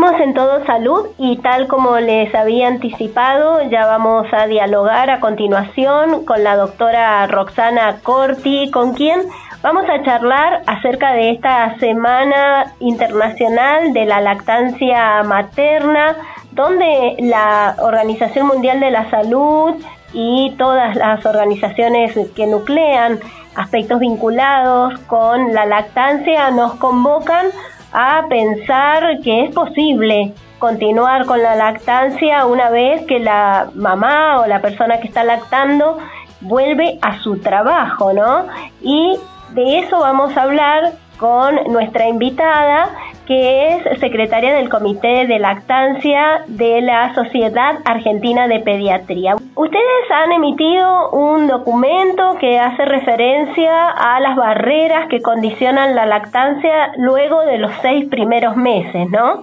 Seguimos en Todo Salud y tal como les había anticipado, ya vamos a dialogar a continuación con la doctora Roxana Corti, con quien vamos a charlar acerca de esta Semana Internacional de la Lactancia Materna, donde la Organización Mundial de la Salud y todas las organizaciones que nuclean aspectos vinculados con la lactancia nos convocan a pensar que es posible continuar con la lactancia una vez que la mamá o la persona que está lactando vuelve a su trabajo, ¿no? Y de eso vamos a hablar con nuestra invitada, que es secretaria del Comité de Lactancia de la Sociedad Argentina de Pediatría. Ustedes han emitido un documento que hace referencia a las barreras que condicionan la lactancia luego de los seis primeros meses, ¿no?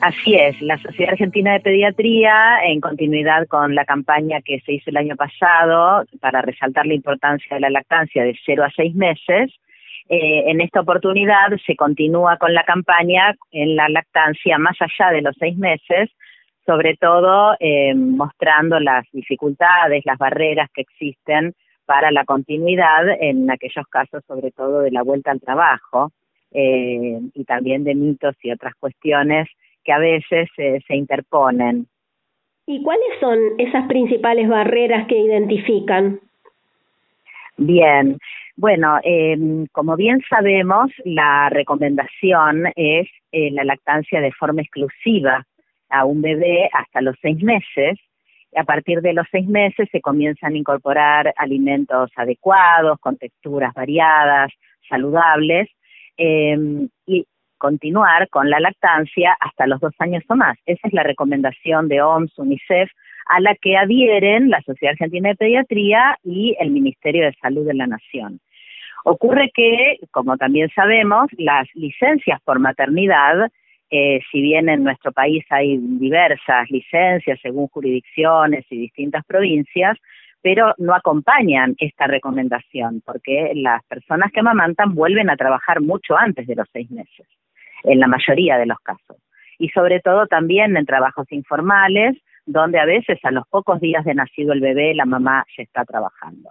Así es, la Sociedad Argentina de Pediatría, en continuidad con la campaña que se hizo el año pasado para resaltar la importancia de la lactancia de 0 a 6 meses, eh, en esta oportunidad se continúa con la campaña en la lactancia más allá de los seis meses, sobre todo eh, mostrando las dificultades, las barreras que existen para la continuidad en aquellos casos, sobre todo de la vuelta al trabajo eh, y también de mitos y otras cuestiones que a veces se interponen. ¿Y cuáles son esas principales barreras que identifican? Bien, bueno, eh, como bien sabemos, la recomendación es eh, la lactancia de forma exclusiva a un bebé hasta los seis meses. A partir de los seis meses se comienzan a incorporar alimentos adecuados, con texturas variadas, saludables, eh, y continuar con la lactancia hasta los dos años o más. Esa es la recomendación de OMS, UNICEF, a la que adhieren la Sociedad Argentina de Pediatría y el Ministerio de Salud de la Nación. Ocurre que, como también sabemos, las licencias por maternidad, eh, si bien en nuestro país hay diversas licencias según jurisdicciones y distintas provincias, pero no acompañan esta recomendación, porque las personas que amamantan vuelven a trabajar mucho antes de los seis meses en la mayoría de los casos. Y sobre todo también en trabajos informales, donde a veces a los pocos días de nacido el bebé la mamá ya está trabajando.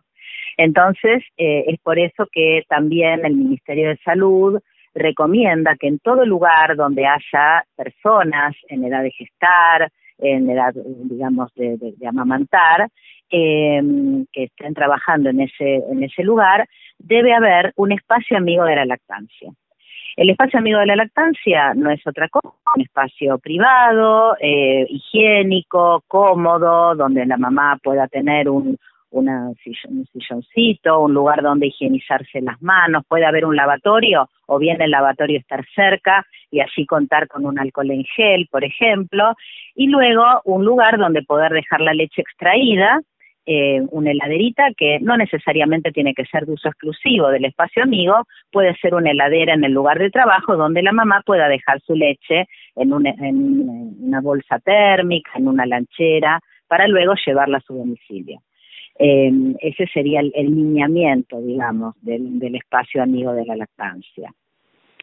Entonces, eh, es por eso que también el Ministerio de Salud recomienda que en todo lugar donde haya personas en edad de gestar, en edad, digamos, de, amamantar, eh, que estén trabajando en ese, en ese lugar, debe haber un espacio amigo de la lactancia. El espacio amigo de la lactancia no es otra cosa, un espacio privado, eh, higiénico, cómodo, donde la mamá pueda tener un, una, un silloncito, un lugar donde higienizarse las manos, puede haber un lavatorio o bien el lavatorio estar cerca y así contar con un alcohol en gel, por ejemplo, y luego un lugar donde poder dejar la leche extraída eh, una heladerita que no necesariamente tiene que ser de uso exclusivo del espacio amigo, puede ser una heladera en el lugar de trabajo donde la mamá pueda dejar su leche en en una bolsa térmica, en una lanchera, para luego llevarla a su domicilio. Eh, ese sería el, lineamiento, digamos, del, del espacio amigo de la lactancia.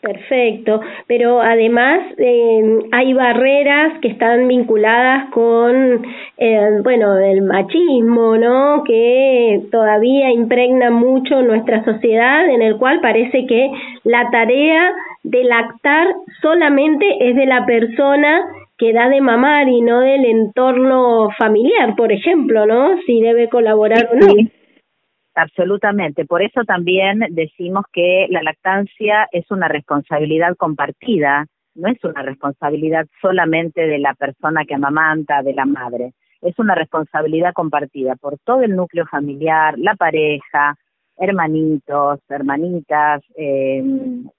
Perfecto, pero además eh, hay barreras que están vinculadas con, eh, bueno, el machismo, ¿no? Que todavía impregna mucho nuestra sociedad, en el cual parece que la tarea de lactar solamente es de la persona que da de mamar y no del entorno familiar, por ejemplo, ¿no? Si debe colaborar o no. Absolutamente. Por eso también decimos que la lactancia es una responsabilidad compartida, no es una responsabilidad solamente de la persona que amamanta, de la madre. Es una responsabilidad compartida por todo el núcleo familiar, la pareja, hermanitos, hermanitas, eh,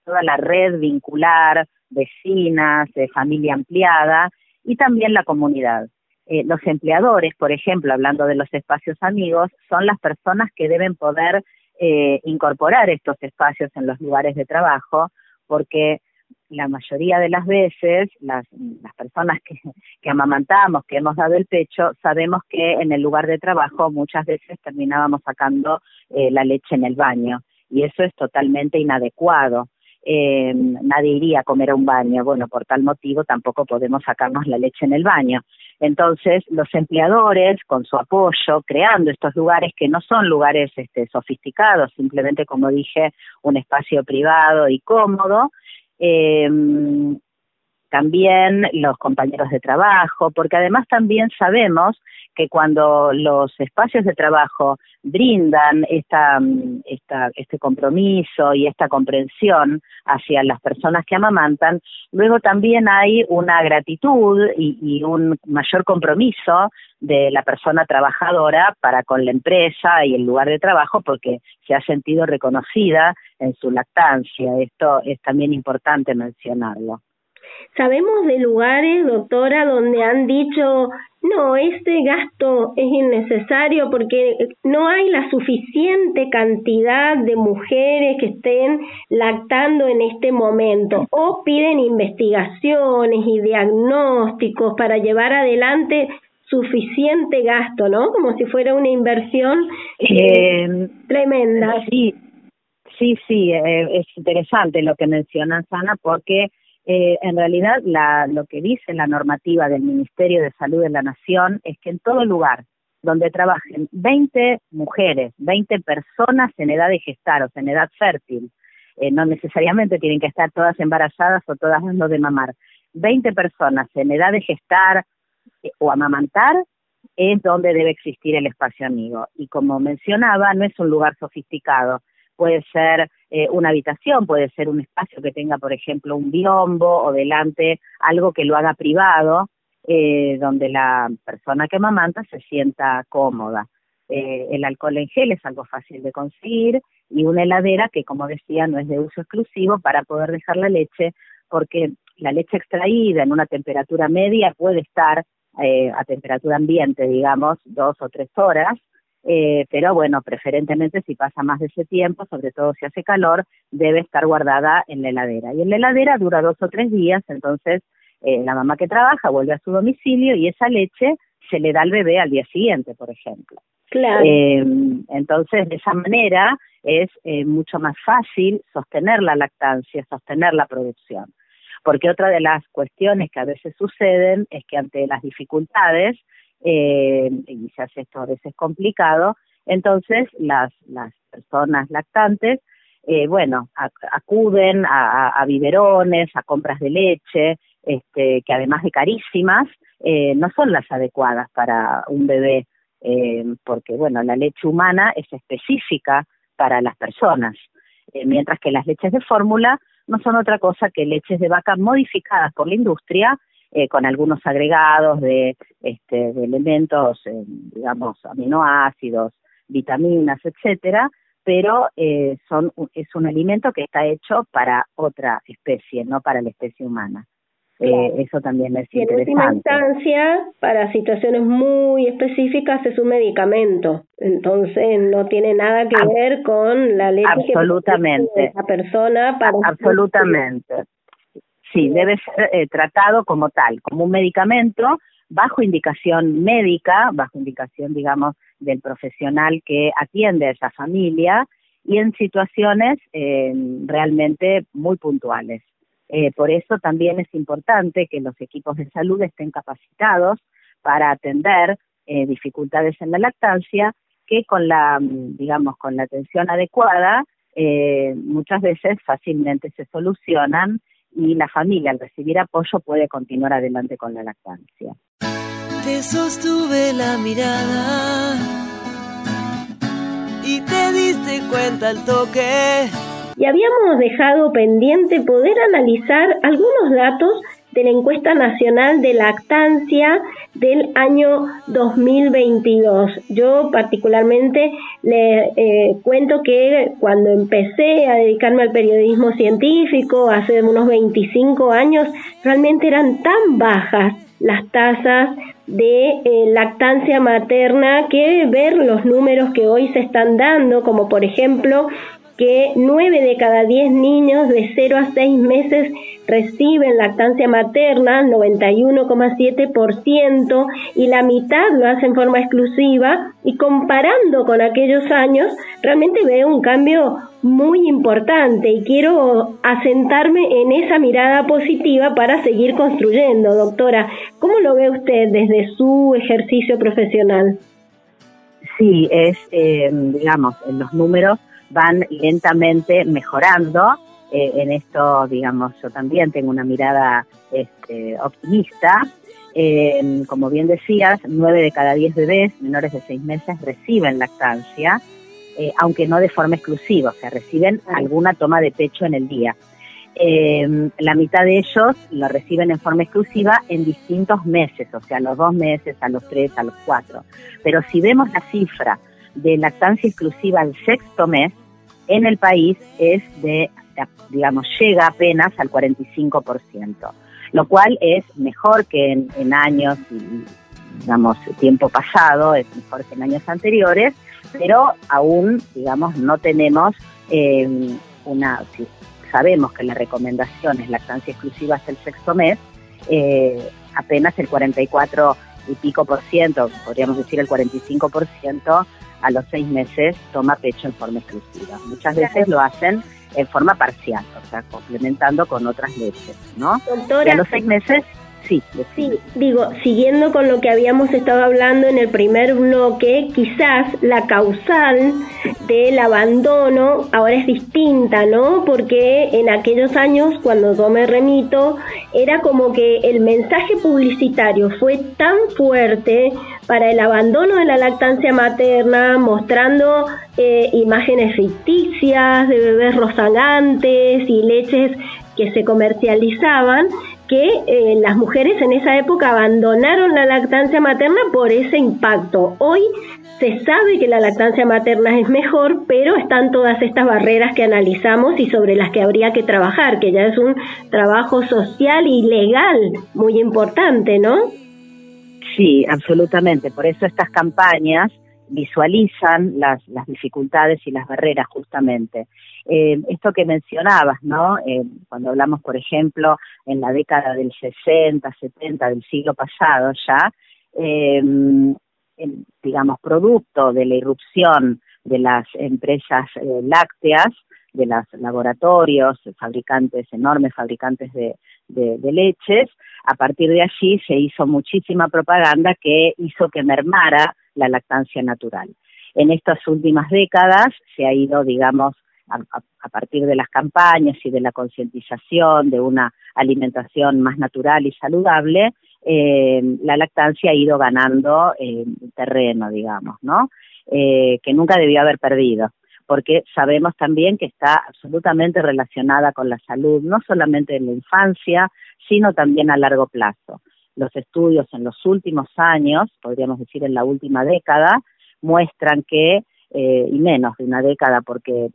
toda la red vincular, vecinas, de familia ampliada y también la comunidad. Eh, los empleadores, por ejemplo, hablando de los espacios amigos, son las personas que deben poder eh, incorporar estos espacios en los lugares de trabajo, porque la mayoría de las veces las, las personas que, que amamantamos, que hemos dado el pecho, sabemos que en el lugar de trabajo muchas veces terminábamos sacando eh, la leche en el baño y eso es totalmente inadecuado. Eh, nadie iría a comer a un baño. Bueno, por tal motivo tampoco podemos sacarnos la leche en el baño. Entonces, los empleadores, con su apoyo, creando estos lugares que no son lugares este, sofisticados, simplemente, como dije, un espacio privado y cómodo, eh, también los compañeros de trabajo, porque además también sabemos que cuando los espacios de trabajo brindan esta, esta, este compromiso y esta comprensión hacia las personas que amamantan, luego también hay una gratitud y, y un mayor compromiso de la persona trabajadora para con la empresa y el lugar de trabajo porque se ha sentido reconocida en su lactancia. Esto es también importante mencionarlo. Sabemos de lugares, doctora, donde han dicho, no, este gasto es innecesario porque no hay la suficiente cantidad de mujeres que estén lactando en este momento o piden investigaciones y diagnósticos para llevar adelante suficiente gasto, ¿no? Como si fuera una inversión eh, tremenda. Sí, sí, sí, eh, es interesante lo que mencionan, Sana, porque eh, en realidad la, lo que dice la normativa del Ministerio de Salud de la Nación es que en todo lugar donde trabajen 20 mujeres, 20 personas en edad de gestar, o sea, en edad fértil, eh, no necesariamente tienen que estar todas embarazadas o todas dando de mamar, 20 personas en edad de gestar eh, o amamantar es donde debe existir el espacio amigo. Y como mencionaba, no es un lugar sofisticado, puede ser eh, una habitación, puede ser un espacio que tenga, por ejemplo, un biombo o delante algo que lo haga privado, eh, donde la persona que mamanta se sienta cómoda. Eh, el alcohol en gel es algo fácil de conseguir y una heladera que, como decía, no es de uso exclusivo para poder dejar la leche, porque la leche extraída en una temperatura media puede estar a temperatura ambiente, digamos, dos o tres horas, eh, pero bueno, preferentemente si pasa más de ese tiempo, sobre todo si hace calor, debe estar guardada en la heladera. Y en la heladera dura dos o tres días, entonces eh, la mamá que trabaja vuelve a su domicilio y esa leche se le da al bebé al día siguiente, por ejemplo. Claro. Eh, entonces, de esa manera es eh, mucho más fácil sostener la lactancia, sostener la producción. Porque otra de las cuestiones que a veces suceden es que ante las dificultades, eh, y hace esto a veces complicado, entonces las, las personas lactantes, eh, bueno, acuden a, a, biberones, a compras de leche, este, que además de carísimas, eh, no son las adecuadas para un bebé, eh, porque bueno, la leche humana es específica para las personas, eh, mientras que las leches de fórmula no son otra cosa que leches de vaca modificadas por la industria eh, con algunos agregados de, este, de elementos, eh, digamos, aminoácidos, vitaminas, etcétera, pero eh, son, es un alimento que está hecho para otra especie, no para la especie humana. Eh, eso también es y. En última instancia, para situaciones muy específicas es un medicamento, entonces no tiene nada que ver con la leche absolutamente. de la persona. Para absolutamente. Sí, debe ser eh, tratado como tal, como un medicamento bajo indicación médica, bajo indicación, digamos, del profesional que atiende a esa familia y en situaciones eh, realmente muy puntuales. Eh, por eso también es importante que los equipos de salud estén capacitados para atender eh, dificultades en la lactancia que con la, digamos, con la atención adecuada eh, muchas veces fácilmente se solucionan y la familia al recibir apoyo puede continuar adelante con la lactancia. Te sostuve la mirada y te diste cuenta al toque. Y habíamos dejado pendiente poder analizar algunos datos de la encuesta nacional de lactancia del año 2022. Yo particularmente le eh, cuento que cuando empecé a dedicarme al periodismo científico hace unos 25 años, realmente eran tan bajas las tasas de eh, lactancia materna que ver los números que hoy se están dando, como por ejemplo que 9 de cada 10 niños de 0 a 6 meses reciben lactancia materna, 91,7%, y la mitad lo hace en forma exclusiva, y comparando con aquellos años, realmente veo un cambio muy importante y quiero asentarme en esa mirada positiva para seguir construyendo. Doctora, ¿cómo lo ve usted desde su ejercicio profesional? Sí, es, eh, digamos, en los números van lentamente mejorando. Eh, en esto, digamos, yo también tengo una mirada este, optimista. Eh, como bien decías, nueve de cada diez bebés menores de seis meses reciben lactancia eh, aunque no de forma exclusiva, o sea, reciben alguna toma de pecho en el día. La mitad de ellos lo reciben en forma exclusiva en distintos meses, o sea, a los dos meses, a los tres, a los cuatro. Pero si vemos la cifra de lactancia exclusiva al sexto mes, en el país es de, digamos, llega apenas al 45%, lo cual es mejor que en, en años digamos, tiempo pasado, es mejor que en años anteriores, pero aún, digamos, no tenemos eh, una, si sabemos que la recomendación es lactancia exclusiva hasta el sexto mes, eh, apenas el 44 y pico por ciento, podríamos decir el 45 por ciento, a los seis meses toma pecho en forma exclusiva. Muchas veces lo hacen en forma parcial, o sea, complementando con otras leches, ¿no? y a los seis meses Sí, sí, digo, siguiendo con lo que habíamos estado hablando en el primer bloque, quizás la causal del abandono ahora es distinta, ¿no? Porque en aquellos años, cuando yo me remito, era como que el mensaje publicitario fue tan fuerte para el abandono de la lactancia materna, mostrando eh, imágenes ficticias de bebés rozagantes y leches que se comercializaban, que eh, las mujeres en esa época abandonaron la lactancia materna por ese impacto. Hoy se sabe que la lactancia materna es mejor, pero están todas estas barreras que analizamos y sobre las que habría que trabajar, que ya es un trabajo social y legal muy importante, ¿no? Sí, absolutamente. Por eso estas campañas visualizan las, las dificultades y las barreras justamente. Eh, esto que mencionabas, ¿no? Eh, cuando hablamos, por ejemplo, en la década del 60, 70 del siglo pasado ya, eh, digamos, producto de la irrupción de las empresas lácteas, de los laboratorios, fabricantes, enormes fabricantes de, de, leches, a partir de allí se hizo muchísima propaganda que hizo que mermara la lactancia natural. En estas últimas décadas se ha ido, digamos, a, partir de las campañas y de la concientización de una alimentación más natural y saludable, eh, la lactancia ha ido ganando eh, terreno, digamos, ¿no? Eh, que nunca debió haber perdido, porque sabemos también que está absolutamente relacionada con la salud, no solamente en la infancia, sino también a largo plazo. Los estudios en los últimos años, podríamos decir en la última década, muestran que eh, y menos de una década, porque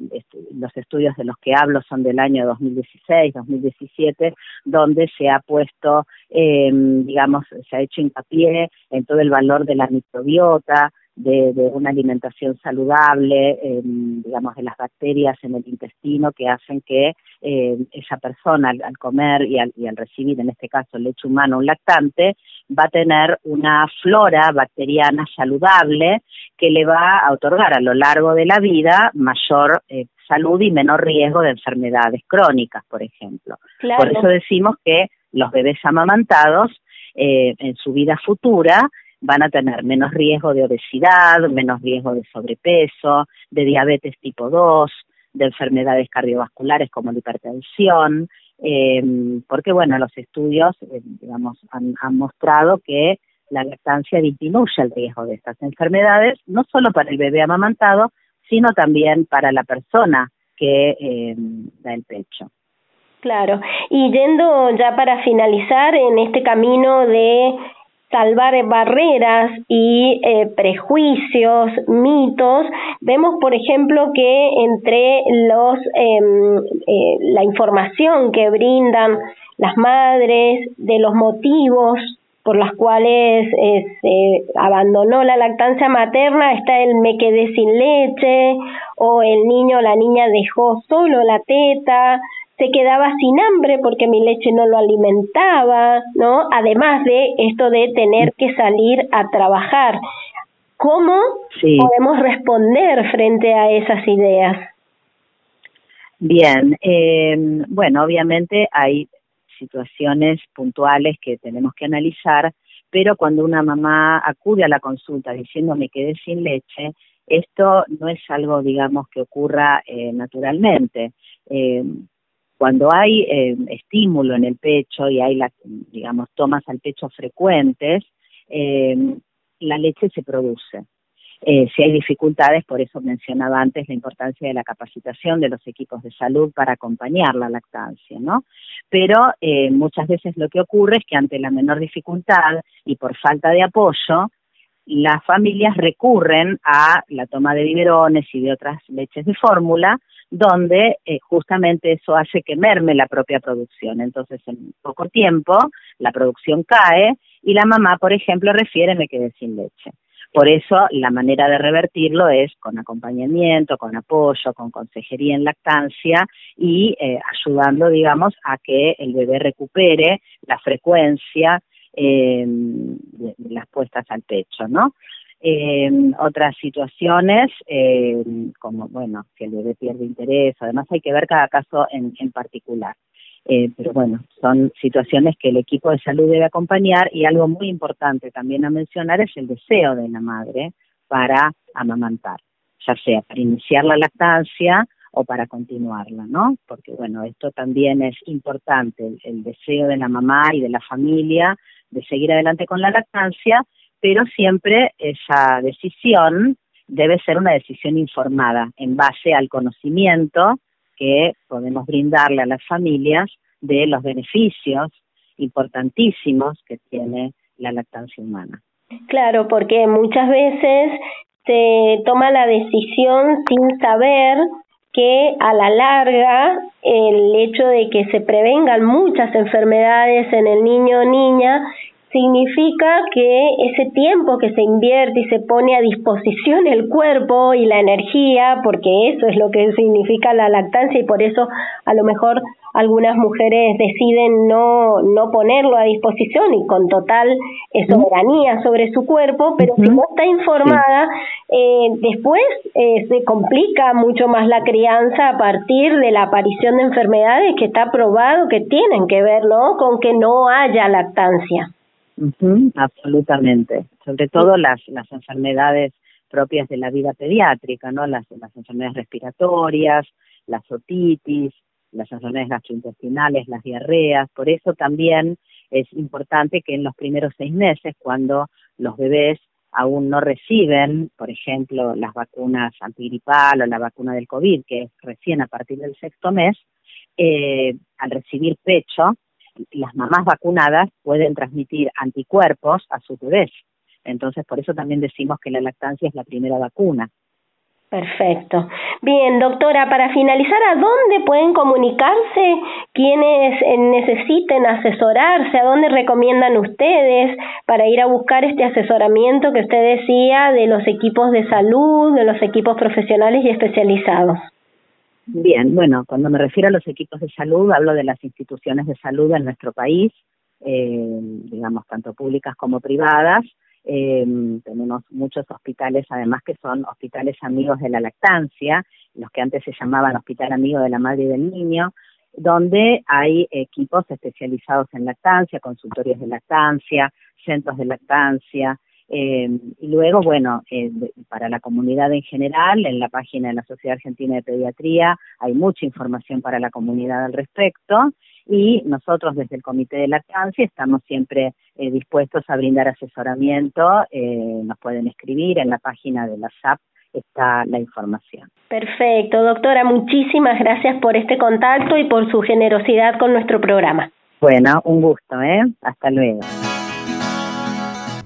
los estudios de los que hablo son del año 2016, 2017, donde se ha puesto, eh, digamos, se ha hecho hincapié en todo el valor de la microbiota, de, una alimentación saludable, digamos, de las bacterias en el intestino que hacen que eh, esa persona al, comer y al, y al, recibir, en este caso, leche humana, un lactante, va a tener una flora bacteriana saludable que le va a otorgar a lo largo de la vida mayor eh, salud y menor riesgo de enfermedades crónicas, por ejemplo. Por eso decimos que los bebés amamantados eh, en su vida futura van a tener menos riesgo de obesidad, menos riesgo de sobrepeso, de diabetes tipo 2, de enfermedades cardiovasculares como la hipertensión, eh, porque bueno, los estudios, eh, digamos, han, mostrado que la lactancia disminuye el riesgo de estas enfermedades, no solo para el bebé amamantado, sino también para la persona que eh, da el pecho. Claro, y yendo ya para finalizar en este camino de salvar barreras y eh, prejuicios, mitos. Vemos, por ejemplo, que entre los em, eh, la información que brindan las madres de los motivos por los cuales eh, se abandonó la lactancia materna está el me quedé sin leche o el niño o la niña dejó solo la teta, se quedaba sin hambre porque mi leche no lo alimentaba, ¿no? Además de esto de tener que salir a trabajar. ¿Cómo podemos responder frente a esas ideas? Bien, eh, bueno, obviamente hay situaciones puntuales que tenemos que analizar, pero cuando una mamá acude a la consulta diciendo me quedé sin leche, esto no es algo, digamos, que ocurra eh, naturalmente. Eh, cuando hay eh, estímulo en el pecho y hay, digamos, tomas al pecho frecuentes, eh, la leche se produce. Eh, si hay dificultades, por eso mencionaba antes la importancia de la capacitación de los equipos de salud para acompañar la lactancia, ¿no? Pero eh, muchas veces lo que ocurre es que ante la menor dificultad y por falta de apoyo, las familias recurren a la toma de biberones y de otras leches de fórmula, donde eh, justamente eso hace que merme la propia producción. Entonces, en poco tiempo, la producción cae y la mamá, por ejemplo, refiere me quedé sin leche. Por eso la manera de revertirlo es con acompañamiento, con apoyo, con consejería en lactancia y eh, ayudando, digamos, a que el bebé recupere la frecuencia eh, de, las puestas al pecho, ¿no? Eh, otras situaciones, eh, como, bueno, que el bebé pierde interés, además hay que ver cada caso en, en particular. Eh, pero bueno, son situaciones que el equipo de salud debe acompañar y algo muy importante también a mencionar es el deseo de la madre para amamantar, ya sea para iniciar la lactancia o para continuarla, ¿no? Porque bueno, esto también es importante, el, el deseo de la mamá y de la familia de seguir adelante con la lactancia, pero siempre esa decisión debe ser una decisión informada en base al conocimiento que podemos brindarle a las familias de los beneficios importantísimos que tiene la lactancia humana. Claro, porque muchas veces se toma la decisión sin saber que a la larga el hecho de que se prevengan muchas enfermedades en el niño o niña significa que ese tiempo que se invierte y se pone a disposición el cuerpo y la energía, porque eso es lo que significa la lactancia y por eso a lo mejor algunas mujeres deciden no, no ponerlo a disposición y con total soberanía sobre su cuerpo, pero si no está informada, eh, después eh, se complica mucho más la crianza a partir de la aparición de enfermedades que está probado que tienen que ver ¿no? con que no haya lactancia absolutamente, sobre todo las, las enfermedades propias de la vida pediátrica, ¿no? Las, las enfermedades respiratorias, las otitis, las enfermedades gastrointestinales, las diarreas. Por eso también es importante que en los primeros seis meses, cuando los bebés aún no reciben, por ejemplo, las vacunas antigripal o la vacuna del COVID, que es recién a partir del sexto mes, eh, al recibir pecho, las mamás vacunadas pueden transmitir anticuerpos a sus bebés. Entonces, por eso también decimos que la lactancia es la primera vacuna. Perfecto. Bien, doctora, para finalizar, ¿a dónde pueden comunicarse quienes eh, necesiten asesorarse? ¿A dónde recomiendan ustedes para ir a buscar este asesoramiento que usted decía de los equipos de salud, de los equipos profesionales y especializados? Bien, bueno, cuando me refiero a los equipos de salud, hablo de las instituciones de salud en nuestro país, eh, digamos, tanto públicas como privadas. Eh, tenemos muchos hospitales, además, que son hospitales amigos de la lactancia, los que antes se llamaban Hospital Amigo de la Madre y del Niño, donde hay equipos especializados en lactancia, consultorios de lactancia, centros de lactancia, eh, y luego, bueno, eh, para la comunidad en general, en la página de la Sociedad Argentina de Pediatría hay mucha información para la comunidad al respecto y nosotros desde el Comité de Lactancia estamos siempre eh, dispuestos a brindar asesoramiento. Eh, nos pueden escribir en la página de la SAP está la información. Perfecto, doctora, muchísimas gracias por este contacto y por su generosidad con nuestro programa. Bueno, un gusto, ¿eh? Hasta luego.